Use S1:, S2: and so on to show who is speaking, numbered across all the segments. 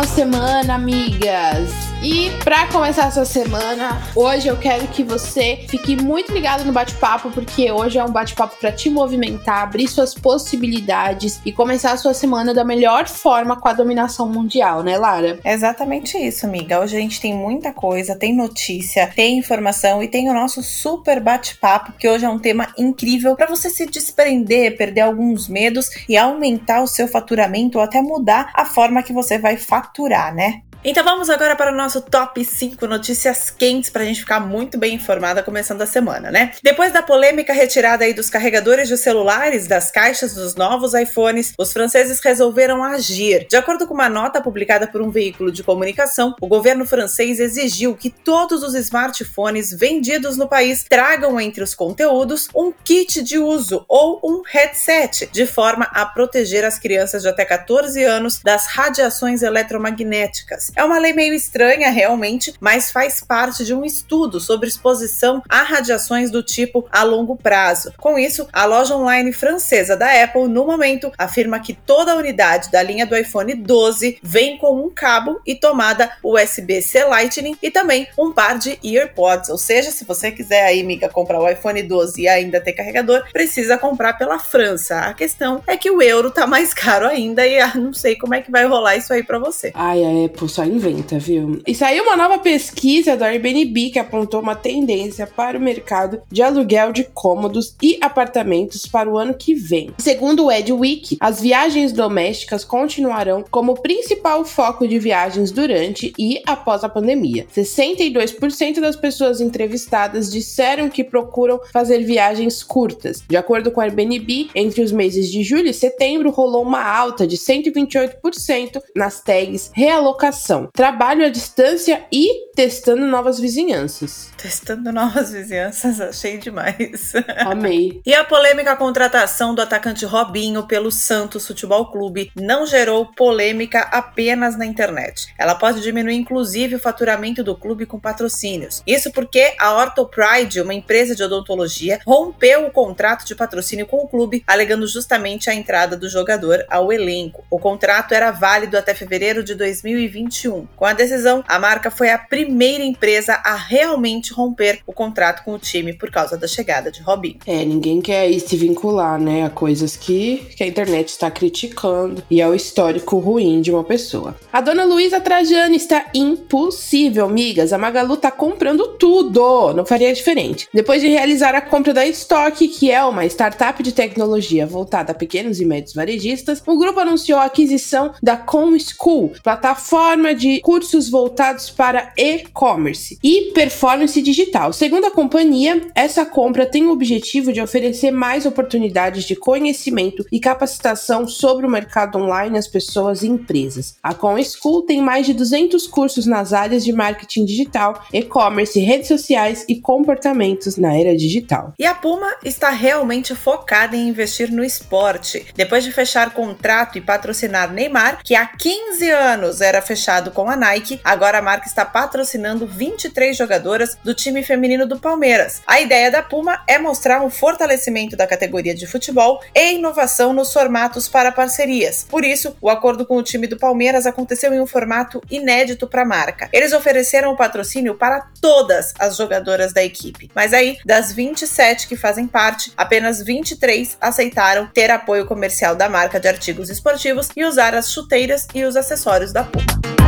S1: Uma semana, amigas! E para começar essa semana, hoje eu quero que você fique muito ligado no bate-papo, porque hoje é um bate-papo para te movimentar, abrir suas possibilidades e começar a sua semana da melhor forma com a dominação mundial, né, Lara?
S2: É exatamente isso, amiga. Hoje a gente tem muita coisa, tem notícia, tem informação e tem o nosso super bate-papo, que hoje é um tema incrível para você se desprender, perder alguns medos e aumentar o seu faturamento ou até mudar a forma que você vai faturar, né? Então vamos agora para o nosso top 5 notícias quentes para a gente ficar muito bem informada começando a semana, né? Depois da polêmica retirada aí dos carregadores de celulares das caixas dos novos iPhones, os franceses resolveram agir. De acordo com uma nota publicada por um veículo de comunicação, o governo francês exigiu que todos os smartphones vendidos no país tragam entre os conteúdos um kit de uso ou um headset, de forma a proteger as crianças de até 14 anos das radiações eletromagnéticas. É uma lei meio estranha, realmente, mas faz parte de um estudo sobre exposição a radiações do tipo a longo prazo. Com isso, a loja online francesa da Apple, no momento, afirma que toda a unidade da linha do iPhone 12 vem com um cabo e tomada USB-C Lightning e também um par de EarPods. Ou seja, se você quiser aí, amiga, comprar o iPhone 12 e ainda ter carregador, precisa comprar pela França. A questão é que o euro tá mais caro ainda e ah, não sei como é que vai rolar isso aí para você.
S1: Ai, a Apple só inventa, viu? E saiu uma nova pesquisa do Airbnb que apontou uma tendência para o mercado de aluguel de cômodos e apartamentos para o ano que vem. Segundo o Edweek, as viagens domésticas continuarão como principal foco de viagens durante e após a pandemia. 62% das pessoas entrevistadas disseram que procuram fazer viagens curtas. De acordo com o Airbnb, entre os meses de julho e setembro rolou uma alta de 128% nas tags realocação trabalho à distância e testando novas vizinhanças.
S2: Testando novas vizinhanças, achei demais.
S1: Amei.
S2: e a polêmica contratação do atacante Robinho pelo Santos Futebol Clube não gerou polêmica apenas na internet. Ela pode diminuir inclusive o faturamento do clube com patrocínios. Isso porque a Orthopride, uma empresa de odontologia, rompeu o contrato de patrocínio com o clube, alegando justamente a entrada do jogador ao elenco. O contrato era válido até fevereiro de 2021 2021. Com a decisão, a marca foi a primeira empresa a realmente romper o contrato com o time por causa da chegada de Robinho.
S1: É, ninguém quer se vincular, né, a coisas que, que a internet está criticando e ao histórico ruim de uma pessoa. A dona Luísa Trajano está impossível, migas. A Magalu tá comprando tudo. Não faria diferente. Depois de realizar a compra da Stock, que é uma startup de tecnologia voltada a pequenos e médios varejistas, o grupo anunciou a aquisição da Com School, plataforma de cursos voltados para e-commerce e performance digital. Segundo a companhia, essa compra tem o objetivo de oferecer mais oportunidades de conhecimento e capacitação sobre o mercado online às pessoas e empresas. A Com School tem mais de 200 cursos nas áreas de marketing digital, e-commerce, redes sociais e comportamentos na era digital.
S2: E a Puma está realmente focada em investir no esporte. Depois de fechar contrato e patrocinar Neymar, que há 15 anos era fechado fechado com a Nike, agora a marca está patrocinando 23 jogadoras do time feminino do Palmeiras. A ideia da Puma é mostrar um fortalecimento da categoria de futebol e inovação nos formatos para parcerias. Por isso, o acordo com o time do Palmeiras aconteceu em um formato inédito para a marca. Eles ofereceram o patrocínio para todas as jogadoras da equipe, mas aí, das 27 que fazem parte, apenas 23 aceitaram ter apoio comercial da marca de artigos esportivos e usar as chuteiras e os acessórios da Puma.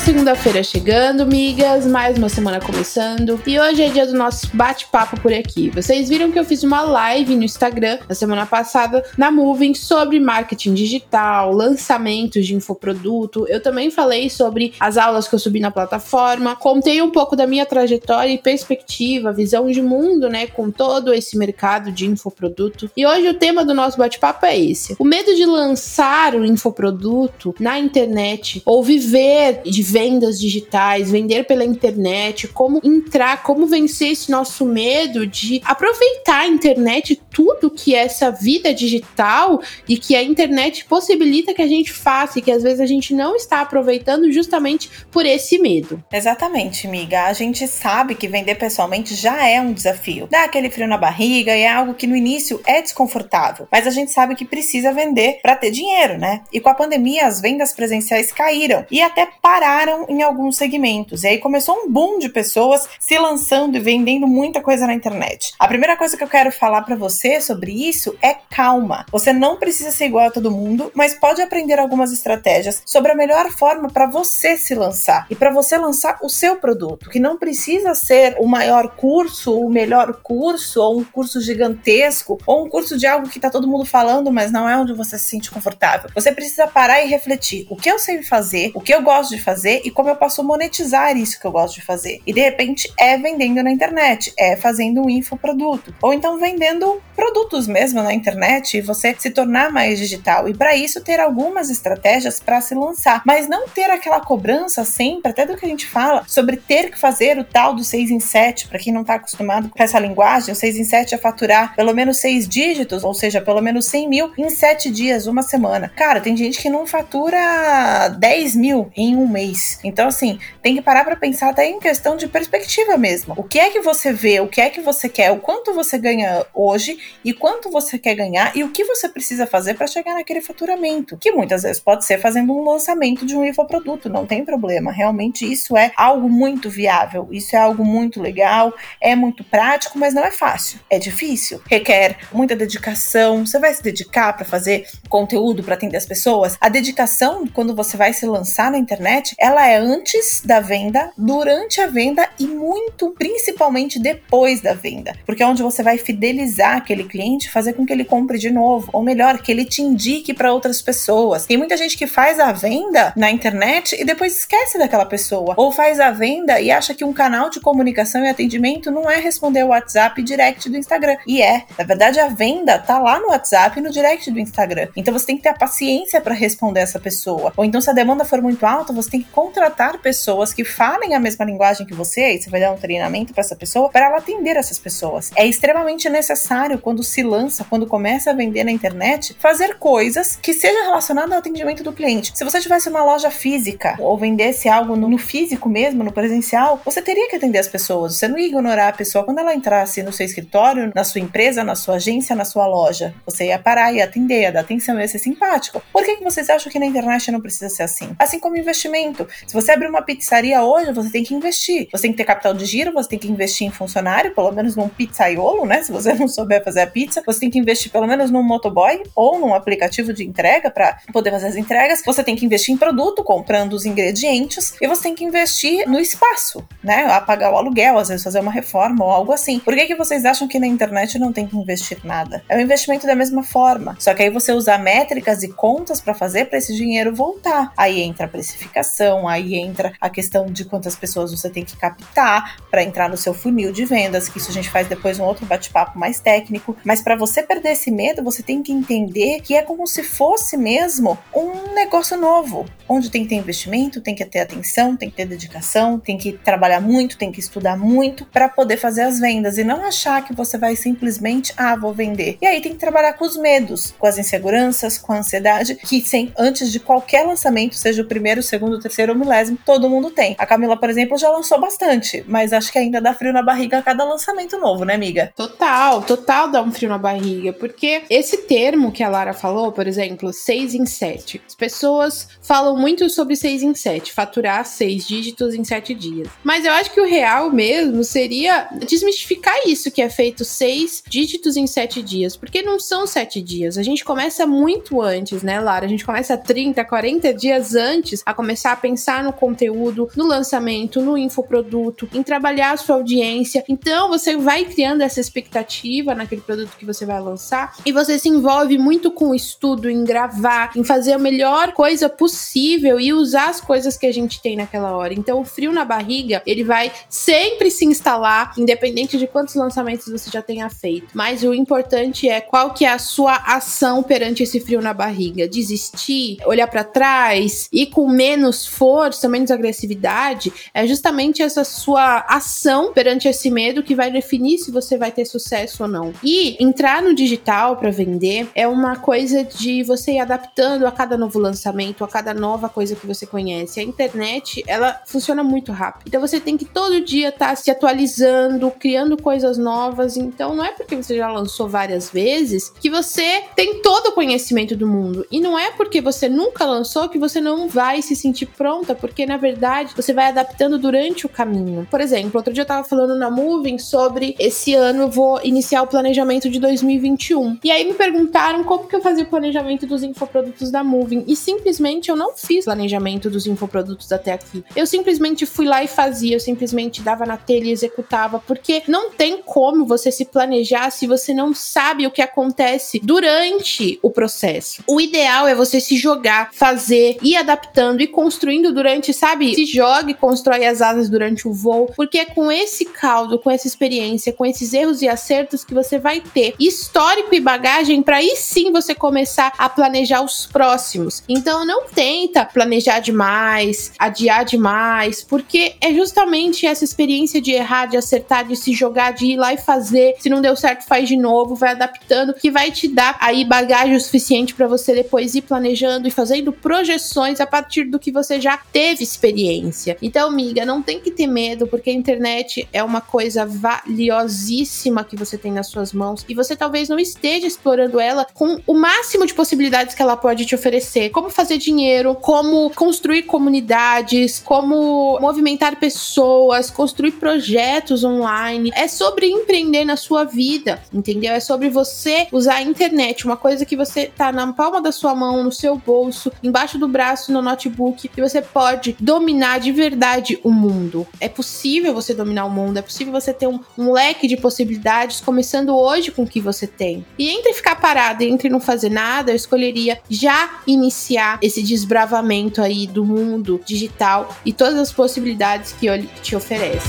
S1: Segunda-feira chegando, migas, mais uma semana começando. E hoje é dia do nosso bate-papo por aqui. Vocês viram que eu fiz uma live no Instagram na semana passada na Moving sobre marketing digital, lançamentos de infoproduto. Eu também falei sobre as aulas que eu subi na plataforma, contei um pouco da minha trajetória e perspectiva, visão de mundo, né, com todo esse mercado de infoproduto. E hoje o tema do nosso bate-papo é esse: o medo de lançar um infoproduto na internet ou viver de vendas digitais, vender pela internet, como entrar, como vencer esse nosso medo de aproveitar a internet, tudo que essa vida digital e que a internet possibilita que a gente faça e que às vezes a gente não está aproveitando justamente por esse medo.
S2: Exatamente, amiga. A gente sabe que vender pessoalmente já é um desafio. Dá aquele frio na barriga e é algo que no início é desconfortável, mas a gente sabe que precisa vender para ter dinheiro, né? E com a pandemia as vendas presenciais caíram e até pararam em alguns segmentos. E aí começou um boom de pessoas se lançando e vendendo muita coisa na internet. A primeira coisa que eu quero falar para você sobre isso é calma. Você não precisa ser igual a todo mundo, mas pode aprender algumas estratégias sobre a melhor forma para você se lançar e para você lançar o seu produto, que não precisa ser o maior curso, o melhor curso ou um curso gigantesco ou um curso de algo que tá todo mundo falando, mas não é onde você se sente confortável. Você precisa parar e refletir o que eu sei fazer, o que eu gosto de fazer e como eu posso monetizar isso que eu gosto de fazer. E de repente é vendendo na internet, é fazendo um infoproduto, ou então vendendo produtos mesmo na internet e você se tornar mais digital. E para isso ter algumas estratégias para se lançar, mas não ter aquela cobrança sempre, até do que a gente fala, sobre ter que fazer o tal do 6 em 7, para quem não está acostumado com essa linguagem, o 6 em 7 é faturar pelo menos 6 dígitos, ou seja, pelo menos 100 mil em 7 dias, uma semana. Cara, tem gente que não fatura 10 mil em um mês. Então, assim, tem que parar para pensar até em questão de perspectiva mesmo. O que é que você vê, o que é que você quer, o quanto você ganha hoje e quanto você quer ganhar e o que você precisa fazer para chegar naquele faturamento, que muitas vezes pode ser fazendo um lançamento de um infoproduto, não tem problema. Realmente isso é algo muito viável, isso é algo muito legal, é muito prático, mas não é fácil. É difícil, requer muita dedicação. Você vai se dedicar para fazer conteúdo para atender as pessoas? A dedicação quando você vai se lançar na internet, ela é antes da venda, durante a venda e muito principalmente depois da venda, porque é onde você vai fidelizar aquele cliente, fazer com que ele compre de novo, ou melhor, que ele te indique para outras pessoas. Tem muita gente que faz a venda na internet e depois esquece daquela pessoa, ou faz a venda e acha que um canal de comunicação e atendimento não é responder o WhatsApp direct do Instagram. E é, na verdade a venda tá lá no WhatsApp e no direct do Instagram. Então você tem que ter a paciência para responder essa pessoa. Ou então se a demanda for muito alta, você tem que contratar pessoas que falem a mesma linguagem que você, e você vai dar um treinamento para essa pessoa para ela atender essas pessoas. É extremamente necessário quando se lança, quando começa a vender na internet, fazer coisas que sejam relacionadas ao atendimento do cliente. Se você tivesse uma loja física ou vendesse algo no, físico mesmo, no presencial, você teria que atender as pessoas. Você não ia ignorar a pessoa quando ela entrasse no seu escritório, na sua empresa, na sua agência, na sua loja. Você ia parar, ia atender, ia dar atenção, ia ser simpático. Por que, que vocês acham que na internet não precisa ser assim? Assim como investimento. Se você abrir uma pizzaria hoje, você tem que investir. Você tem que ter capital de giro, você tem que investir em funcionário, pelo menos num pizzaiolo, né? Se você não souber fazer a pizza, você tem que investir pelo menos num motoboy ou num aplicativo de entrega para poder fazer as entregas. Você tem que investir em produto, comprando os ingredientes, e você tem que investir no espaço, né? A pagar o aluguel, às vezes fazer uma reforma ou algo assim. Por que, que vocês acham que na internet não tem que investir nada? É um investimento da mesma forma. Só que aí você usa métricas e contas para fazer para esse dinheiro voltar. Aí entra a precificação, aí entra a questão de quantas pessoas você tem que captar para entrar no seu funil de vendas, que isso a gente faz depois um outro bate-papo mais técnico. Mas para você perder esse medo, você tem que entender que é como se fosse mesmo um negócio novo, onde tem que ter investimento, tem que ter atenção, tem que ter dedicação, tem que trabalhar muito, tem que estudar muito para poder fazer as vendas e não achar que você vai simplesmente, ah, vou vender. E aí tem que trabalhar com os medos, com as inseguranças, com a ansiedade, que sem antes de qualquer lançamento, seja o primeiro, segundo, terceiro ou milésimo, todo mundo tem. A Camila, por exemplo, já lançou bastante, mas acho que ainda dá frio na barriga a cada lançamento novo, né, amiga?
S1: Total, total dar um frio na barriga, porque esse termo que a Lara falou, por exemplo, 6 em 7. As pessoas falam muito sobre 6 em 7, faturar 6 dígitos em 7 dias. Mas eu acho que o real mesmo seria desmistificar isso que é feito 6 dígitos em 7 dias, porque não são 7 dias. A gente começa muito antes, né, Lara? A gente começa 30, 40 dias antes a começar a pensar no conteúdo, no lançamento, no infoproduto, em trabalhar a sua audiência. Então você vai criando essa expectativa naquele produto que você vai lançar e você se envolve muito com o estudo, em gravar, em fazer a melhor coisa possível e usar as coisas que a gente tem naquela hora. Então o frio na barriga, ele vai sempre se instalar, independente de quantos lançamentos você já tenha feito. Mas o importante é qual que é a sua ação perante esse frio na barriga. Desistir, olhar para trás, ir com menos força, menos agressividade, é justamente essa sua ação perante esse medo que vai definir se você vai ter sucesso ou não. E entrar no digital para vender é uma coisa de você ir adaptando a cada novo lançamento, a cada nova coisa que você conhece. A internet, ela funciona muito rápido. Então você tem que todo dia estar tá se atualizando, criando coisas novas. Então não é porque você já lançou várias vezes que você tem todo o conhecimento do mundo. E não é porque você nunca lançou que você não vai se sentir pronta, porque na verdade você vai adaptando durante o caminho. Por exemplo, outro dia eu tava falando na Moving sobre esse ano eu vou iniciar o planejamento de 2021. E aí me perguntaram como que eu fazia o planejamento dos infoprodutos da Moving. E simplesmente eu não fiz planejamento dos infoprodutos até aqui. Eu simplesmente fui lá e fazia, eu simplesmente dava na telha e executava, porque não tem como você se planejar se você não sabe o que acontece durante o processo. O ideal é você se jogar, fazer, ir adaptando e construindo durante, sabe? Se joga e constrói as asas durante o voo, porque é com esse caldo, com essa experiência, com esses erros e acertos que você vai ter histórico e bagagem para aí sim você começar a planejar os próximos. Então não tenta planejar demais, adiar demais, porque é justamente essa experiência de errar, de acertar, de se jogar, de ir lá e fazer. Se não deu certo, faz de novo, vai adaptando, que vai te dar aí bagagem o suficiente para você depois ir planejando e fazendo projeções a partir do que você já teve experiência. Então, amiga, não tem que ter medo, porque a internet é uma coisa valiosíssima que você tem nas suas mãos e você talvez não esteja explorando ela com o máximo de possibilidades que ela pode te oferecer. Como fazer dinheiro, como construir comunidades, como movimentar pessoas, construir projetos online. É sobre empreender na sua vida, entendeu? É sobre você usar a internet, uma coisa que você tá na palma da sua mão, no seu bolso, embaixo do braço, no notebook, que você pode dominar de verdade o mundo. É possível você dominar o mundo, é possível você ter um, um leque de possibilidades, começando hoje com o que você tem. E entre ficar parado e entre não fazer nada, eu escolheria já iniciar esse desbravamento aí do mundo digital e todas as possibilidades que ele te oferece.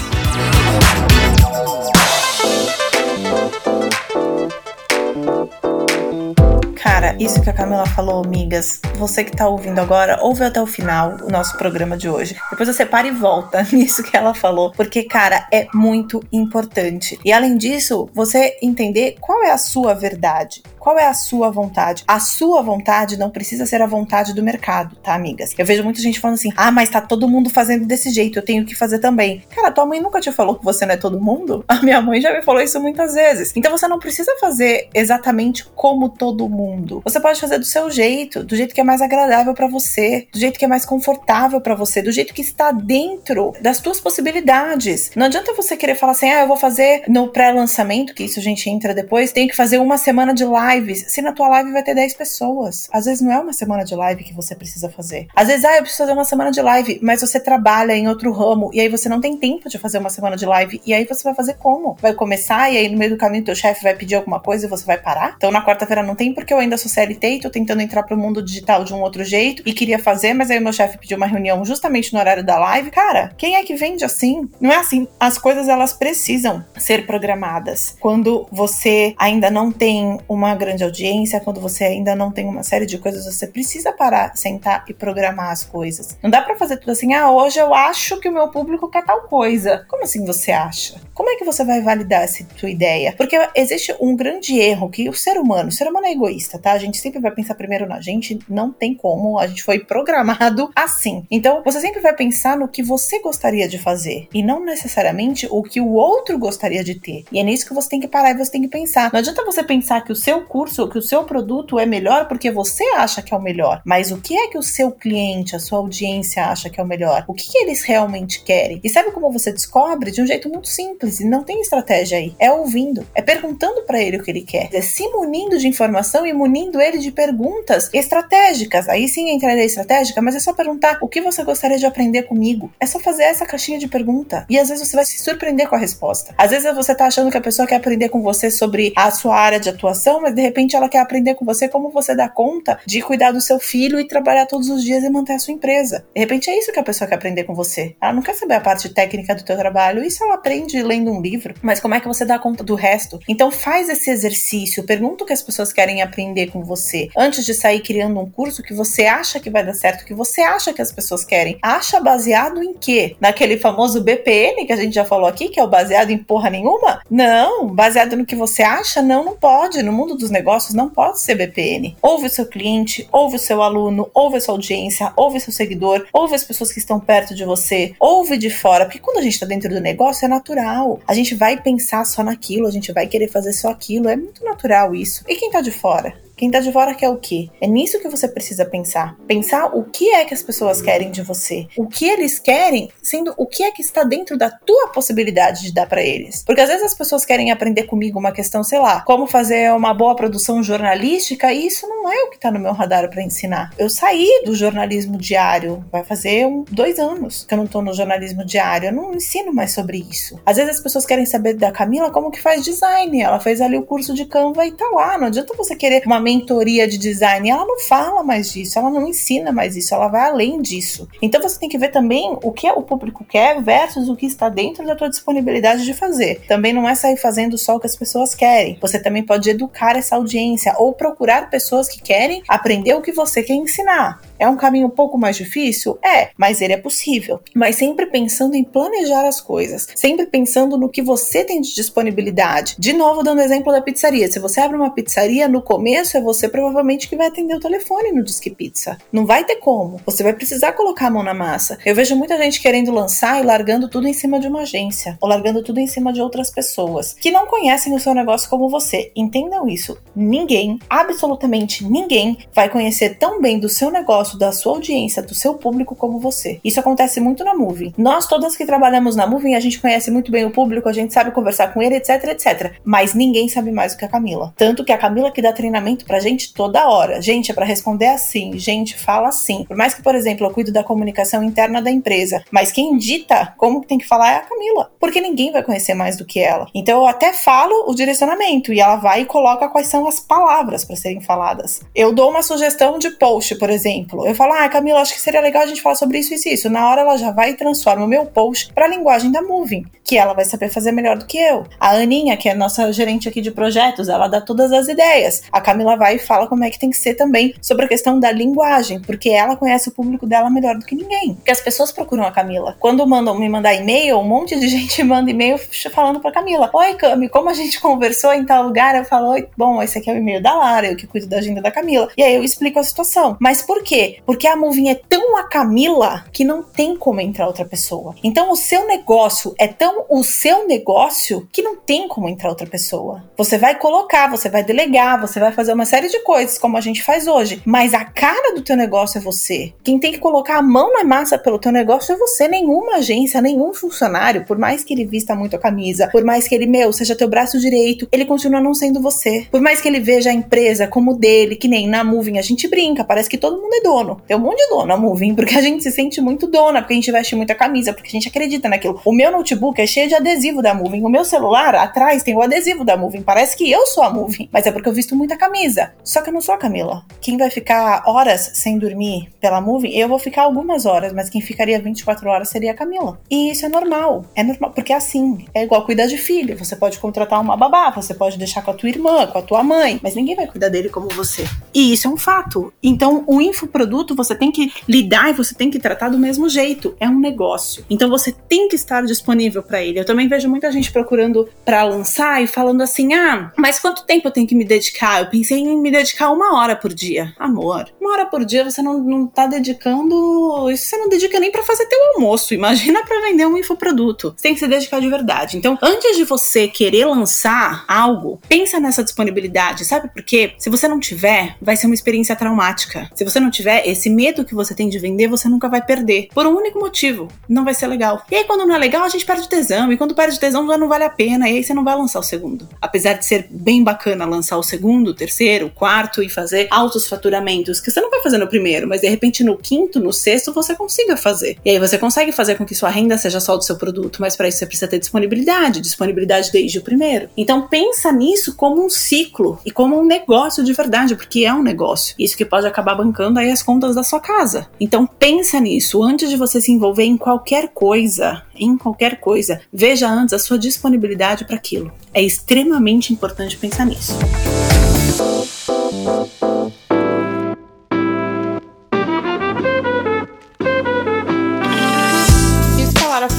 S2: Cara, isso que a Camila falou, amigas, você que tá ouvindo agora, ouve até o final o nosso programa de hoje. Depois você para e volta nisso que ela falou, porque, cara, é muito importante. E além disso, você entender qual é a sua verdade. Qual é a sua vontade? A sua vontade não precisa ser a vontade do mercado, tá, amigas? Eu vejo muita gente falando assim: ah, mas tá todo mundo fazendo desse jeito, eu tenho que fazer também. Cara, tua mãe nunca te falou que você não é todo mundo? A minha mãe já me falou isso muitas vezes. Então você não precisa fazer exatamente como todo mundo. Você pode fazer do seu jeito, do jeito que é mais agradável para você, do jeito que é mais confortável para você, do jeito que está dentro das tuas possibilidades. Não adianta você querer falar assim: ah, eu vou fazer no pré-lançamento, que isso a gente entra depois, tenho que fazer uma semana de live lives, se na tua live vai ter 10 pessoas. Às vezes não é uma semana de live que você precisa fazer. Às vezes, ah, eu preciso fazer uma semana de live, mas você trabalha em outro ramo e aí você não tem tempo de fazer uma semana de live. E aí você vai fazer como? Vai começar e aí no meio do caminho teu chefe vai pedir alguma coisa e você vai parar? Então na quarta-feira não tem porque eu ainda sou CLT e tô tentando entrar pro mundo digital de um outro jeito e queria fazer, mas aí o meu chefe pediu uma reunião justamente no horário da live. Cara, quem é que vende assim? Não é assim. As coisas elas precisam ser programadas. Quando você ainda não tem uma grande audiência, quando você ainda não tem uma série de coisas, você precisa parar, sentar e programar as coisas. Não dá para fazer tudo assim, ah, hoje eu acho que o meu público quer tal coisa. Como assim você acha? Como é que você vai validar essa tua ideia? Porque existe um grande erro que o ser humano, o ser humano é egoísta, tá? A gente sempre vai pensar primeiro na gente, não tem como, a gente foi programado assim. Então, você sempre vai pensar no que você gostaria de fazer e não necessariamente o que o outro gostaria de ter. E é nisso que você tem que parar e você tem que pensar. Não adianta você pensar que o seu curso, que o seu produto é melhor porque você acha que é o melhor, mas o que é que o seu cliente, a sua audiência acha que é o melhor? O que, que eles realmente querem? E sabe como você descobre? De um jeito muito simples e não tem estratégia aí. É ouvindo, é perguntando para ele o que ele quer, é se munindo de informação e munindo ele de perguntas estratégicas. Aí sim entraria estratégica, mas é só perguntar o que você gostaria de aprender comigo. É só fazer essa caixinha de pergunta e às vezes você vai se surpreender com a resposta. Às vezes você tá achando que a pessoa quer aprender com você sobre a sua área de atuação, mas de repente ela quer aprender com você como você dá conta de cuidar do seu filho e trabalhar todos os dias e manter a sua empresa. De repente é isso que a pessoa quer aprender com você. Ela não quer saber a parte técnica do teu trabalho, isso ela aprende lendo um livro, mas como é que você dá conta do resto? Então faz esse exercício, pergunta o que as pessoas querem aprender com você, antes de sair criando um curso que você acha que vai dar certo, que você acha que as pessoas querem. Acha baseado em quê? Naquele famoso BPN que a gente já falou aqui, que é o baseado em porra nenhuma? Não, baseado no que você acha, não, não pode. No mundo dos negócios não pode ser BPN. Ouve o seu cliente, ouve o seu aluno, ouve a sua audiência, ouve o seu seguidor, ouve as pessoas que estão perto de você, ouve de fora, porque quando a gente está dentro do negócio é natural. A gente vai pensar só naquilo, a gente vai querer fazer só aquilo, é muito natural isso. E quem está de fora? Quem tá de fora quer o quê? É nisso que você precisa pensar. Pensar o que é que as pessoas querem de você. O que eles querem, sendo o que é que está dentro da tua possibilidade de dar para eles. Porque às vezes as pessoas querem aprender comigo uma questão, sei lá, como fazer uma boa produção jornalística, e isso não é o que tá no meu radar para ensinar. Eu saí do jornalismo diário, vai fazer um, dois anos que eu não tô no jornalismo diário. Eu não ensino mais sobre isso. Às vezes as pessoas querem saber da Camila como que faz design. Ela fez ali o curso de Canva e tá lá. Não adianta você querer uma mentoria de design, ela não fala mais disso, ela não ensina mais isso, ela vai além disso. Então você tem que ver também o que o público quer versus o que está dentro da tua disponibilidade de fazer. Também não é sair fazendo só o que as pessoas querem. Você também pode educar essa audiência ou procurar pessoas que querem aprender o que você quer ensinar. É um caminho um pouco mais difícil? É, mas ele é possível. Mas sempre pensando em planejar as coisas, sempre pensando no que você tem de disponibilidade. De novo, dando exemplo da pizzaria. Se você abre uma pizzaria, no começo é você provavelmente que vai atender o telefone no Disque Pizza. Não vai ter como. Você vai precisar colocar a mão na massa. Eu vejo muita gente querendo lançar e largando tudo em cima de uma agência, ou largando tudo em cima de outras pessoas que não conhecem o seu negócio como você. Entendam isso. Ninguém, absolutamente ninguém, vai conhecer tão bem do seu negócio, da sua audiência, do seu público como você. Isso acontece muito na Moving. Nós todas que trabalhamos na Moving, a gente conhece muito bem o público, a gente sabe conversar com ele, etc, etc. Mas ninguém sabe mais do que a Camila. Tanto que a Camila que dá treinamento pra gente toda hora. Gente, é para responder assim. Gente, fala assim. Por mais que, por exemplo, eu cuido da comunicação interna da empresa, mas quem dita como tem que falar é a Camila. Porque ninguém vai conhecer mais do que ela. Então eu até falo o direcionamento e ela vai e coloca quais são as palavras para serem faladas. Eu dou uma sugestão de post, por exemplo. Eu falo, ah, Camila, acho que seria legal a gente falar sobre isso, isso e isso. Na hora ela já vai e transforma o meu post para a linguagem da Moving, que ela vai saber fazer melhor do que eu. A Aninha, que é nossa gerente aqui de projetos, ela dá todas as ideias. A Camila vai e fala como é que tem que ser também sobre a questão da linguagem, porque ela conhece o público dela melhor do que ninguém. Porque as pessoas procuram a Camila. Quando mandam me mandar e-mail, um monte de gente manda e-mail falando pra Camila: Oi, Cami, como a gente conversou em tal lugar? Eu falo: Oi, bom, esse aqui é o e-mail da Lara, eu que cuido da agenda da Camila. E aí eu explico a situação. Mas por quê? Porque a Moving é tão a Camila que não tem como entrar outra pessoa. Então o seu negócio é tão o seu negócio que não tem como entrar outra pessoa. Você vai colocar, você vai delegar, você vai fazer uma série de coisas coisas como a gente faz hoje, mas a cara do teu negócio é você. Quem tem que colocar a mão na massa pelo teu negócio é você, nenhuma agência, nenhum funcionário, por mais que ele vista muito a camisa, por mais que ele, meu, seja teu braço direito, ele continua não sendo você. Por mais que ele veja a empresa como dele, que nem na Moving a gente brinca, parece que todo mundo é dono. Tem um monte de dono na Moving, porque a gente se sente muito dona, porque a gente veste muita camisa, porque a gente acredita naquilo. O meu notebook é cheio de adesivo da Moving, o meu celular atrás tem o adesivo da Moving, parece que eu sou a Moving, mas é porque eu visto muita camisa só que eu não sou a Camila. Quem vai ficar horas sem dormir pela movie, eu vou ficar algumas horas, mas quem ficaria 24 horas seria a Camila. E isso é normal. É normal, porque é assim, é igual cuidar de filho. Você pode contratar uma babá, você pode deixar com a tua irmã, com a tua mãe, mas ninguém vai cuidar dele como você. E isso é um fato. Então, o infoproduto você tem que lidar e você tem que tratar do mesmo jeito. É um negócio. Então, você tem que estar disponível para ele. Eu também vejo muita gente procurando para lançar e falando assim: ah, mas quanto tempo eu tenho que me dedicar? Eu pensei em me dedicar uma hora por dia. Amor, uma hora por dia você não, não tá dedicando. Isso você não dedica nem para fazer teu almoço. Imagina para vender um infoproduto. Você tem que se dedicar de verdade. Então, antes de você querer lançar algo, pensa nessa disponibilidade. Sabe por quê? Se você não tiver, vai ser uma experiência traumática. Se você não tiver esse medo que você tem de vender, você nunca vai perder. Por um único motivo: não vai ser legal. E aí, quando não é legal, a gente perde tesão. E quando perde tesão, já não vale a pena. E aí você não vai lançar o segundo. Apesar de ser bem bacana lançar o segundo, o terceiro, o quarto e fazer altos faturamentos, que você não vai fazer no primeiro, mas de repente no quinto, no sexto, você consiga fazer. E aí você consegue fazer com que sua renda seja só do seu produto, mas para isso você precisa ter disponibilidade, disponibilidade desde o primeiro. Então pensa nisso como um ciclo e como um negócio de verdade, porque é um negócio. Isso que pode acabar bancando aí as contas da sua casa. Então pensa nisso antes de você se envolver em qualquer coisa, em qualquer coisa, veja antes a sua disponibilidade para aquilo. É extremamente importante pensar nisso.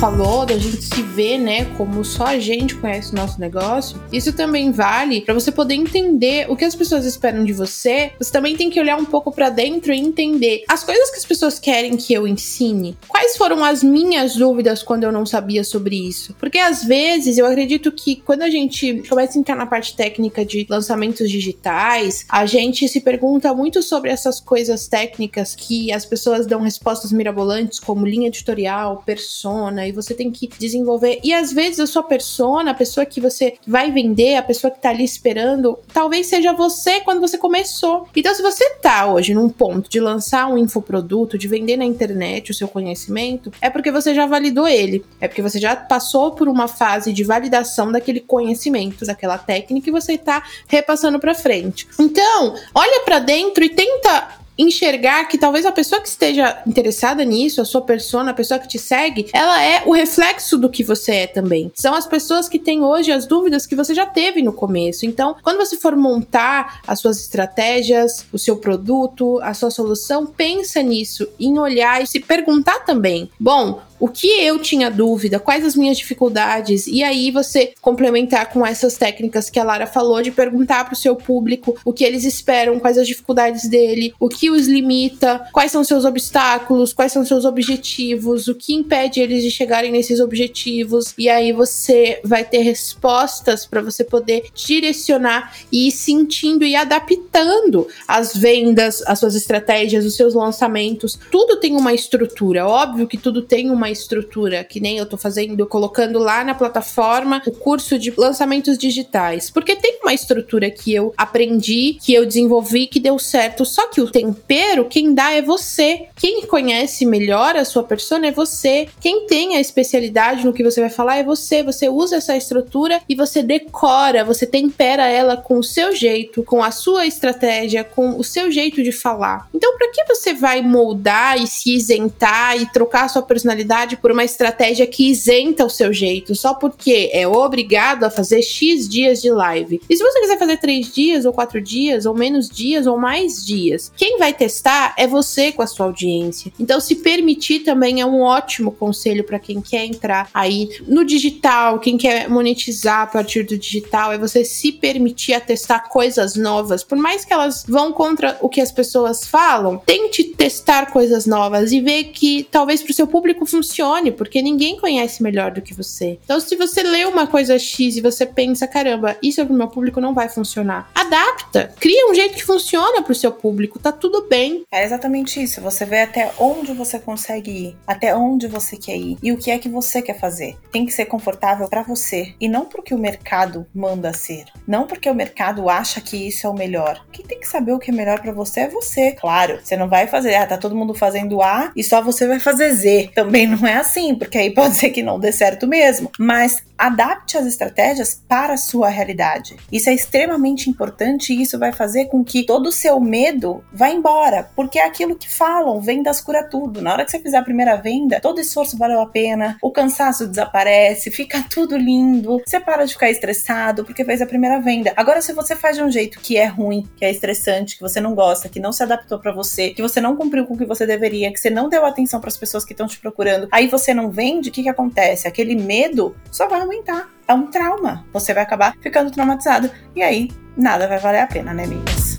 S1: Falou, da gente se ver, né, como só a gente conhece o nosso negócio, isso também vale para você poder entender o que as pessoas esperam de você. Você também tem que olhar um pouco para dentro e entender as coisas que as pessoas querem que eu ensine. Quais foram as minhas dúvidas quando eu não sabia sobre isso? Porque às vezes eu acredito que quando a gente começa a entrar na parte técnica de lançamentos digitais, a gente se pergunta muito sobre essas coisas técnicas que as pessoas dão respostas mirabolantes, como linha editorial, persona e você tem que desenvolver. E às vezes a sua persona, a pessoa que você vai vender, a pessoa que tá ali esperando, talvez seja você quando você começou. Então, se você tá hoje num ponto de lançar um infoproduto, de vender na internet o seu conhecimento, é porque você já validou ele. É porque você já passou por uma fase de validação daquele conhecimento, daquela técnica e você tá repassando para frente. Então, olha para dentro e tenta enxergar que talvez a pessoa que esteja interessada nisso, a sua persona, a pessoa que te segue, ela é o reflexo do que você é também. São as pessoas que têm hoje as dúvidas que você já teve no começo. Então, quando você for montar as suas estratégias, o seu produto, a sua solução, pensa nisso, em olhar e se perguntar também: bom, o que eu tinha dúvida, quais as minhas dificuldades, e aí você complementar com essas técnicas que a Lara falou de perguntar para o seu público o que eles esperam, quais as dificuldades dele, o que os limita, quais são seus obstáculos, quais são seus objetivos, o que impede eles de chegarem nesses objetivos, e aí você vai ter respostas para você poder direcionar e ir sentindo e adaptando as vendas, as suas estratégias, os seus lançamentos. Tudo tem uma estrutura, óbvio que tudo tem uma estrutura, que nem eu tô fazendo, colocando lá na plataforma o curso de lançamentos digitais. Porque tem uma estrutura que eu aprendi, que eu desenvolvi, que deu certo. Só que o tempero, quem dá é você. Quem conhece melhor a sua persona é você. Quem tem a especialidade no que você vai falar é você. Você usa essa estrutura e você decora, você tempera ela com o seu jeito, com a sua estratégia, com o seu jeito de falar. Então, para que você vai moldar e se isentar e trocar a sua personalidade? Por uma estratégia que isenta o seu jeito, só porque é obrigado a fazer X dias de live. E se você quiser fazer três dias, ou quatro dias, ou menos dias, ou mais dias, quem vai testar é você com a sua audiência. Então, se permitir também é um ótimo conselho para quem quer entrar aí no digital, quem quer monetizar a partir do digital, é você se permitir a testar coisas novas, por mais que elas vão contra o que as pessoas falam, tente testar coisas novas e ver que talvez para o seu público funcione funcione, porque ninguém conhece melhor do que você. Então, se você lê uma coisa X e você pensa, caramba, isso é pro meu público não vai funcionar, adapta, cria um jeito que funciona pro seu público, tá tudo bem.
S2: É exatamente isso. Você vê até onde você consegue ir, até onde você quer ir e o que é que você quer fazer. Tem que ser confortável para você e não porque o mercado manda ser, não porque o mercado acha que isso é o melhor. Quem tem que saber o que é melhor para você é você. Claro, você não vai fazer, ah, tá todo mundo fazendo A e só você vai fazer Z. Também não é assim, porque aí pode ser que não dê certo mesmo. Mas adapte as estratégias para a sua realidade. Isso é extremamente importante e isso vai fazer com que todo o seu medo vá embora, porque é aquilo que falam, vendas cura tudo. Na hora que você fizer a primeira venda, todo esforço valeu a pena, o cansaço desaparece, fica tudo lindo, você para de ficar estressado porque fez a primeira venda. Agora, se você faz de um jeito que é ruim, que é estressante, que você não gosta, que não se adaptou para você, que você não cumpriu com o que você deveria, que você não deu atenção para as pessoas que estão te procurando, aí você não vende, o que, que acontece? Aquele medo só vai aumentar. É um trauma. Você vai acabar ficando traumatizado. E aí, nada vai valer a pena, né,
S1: amigas?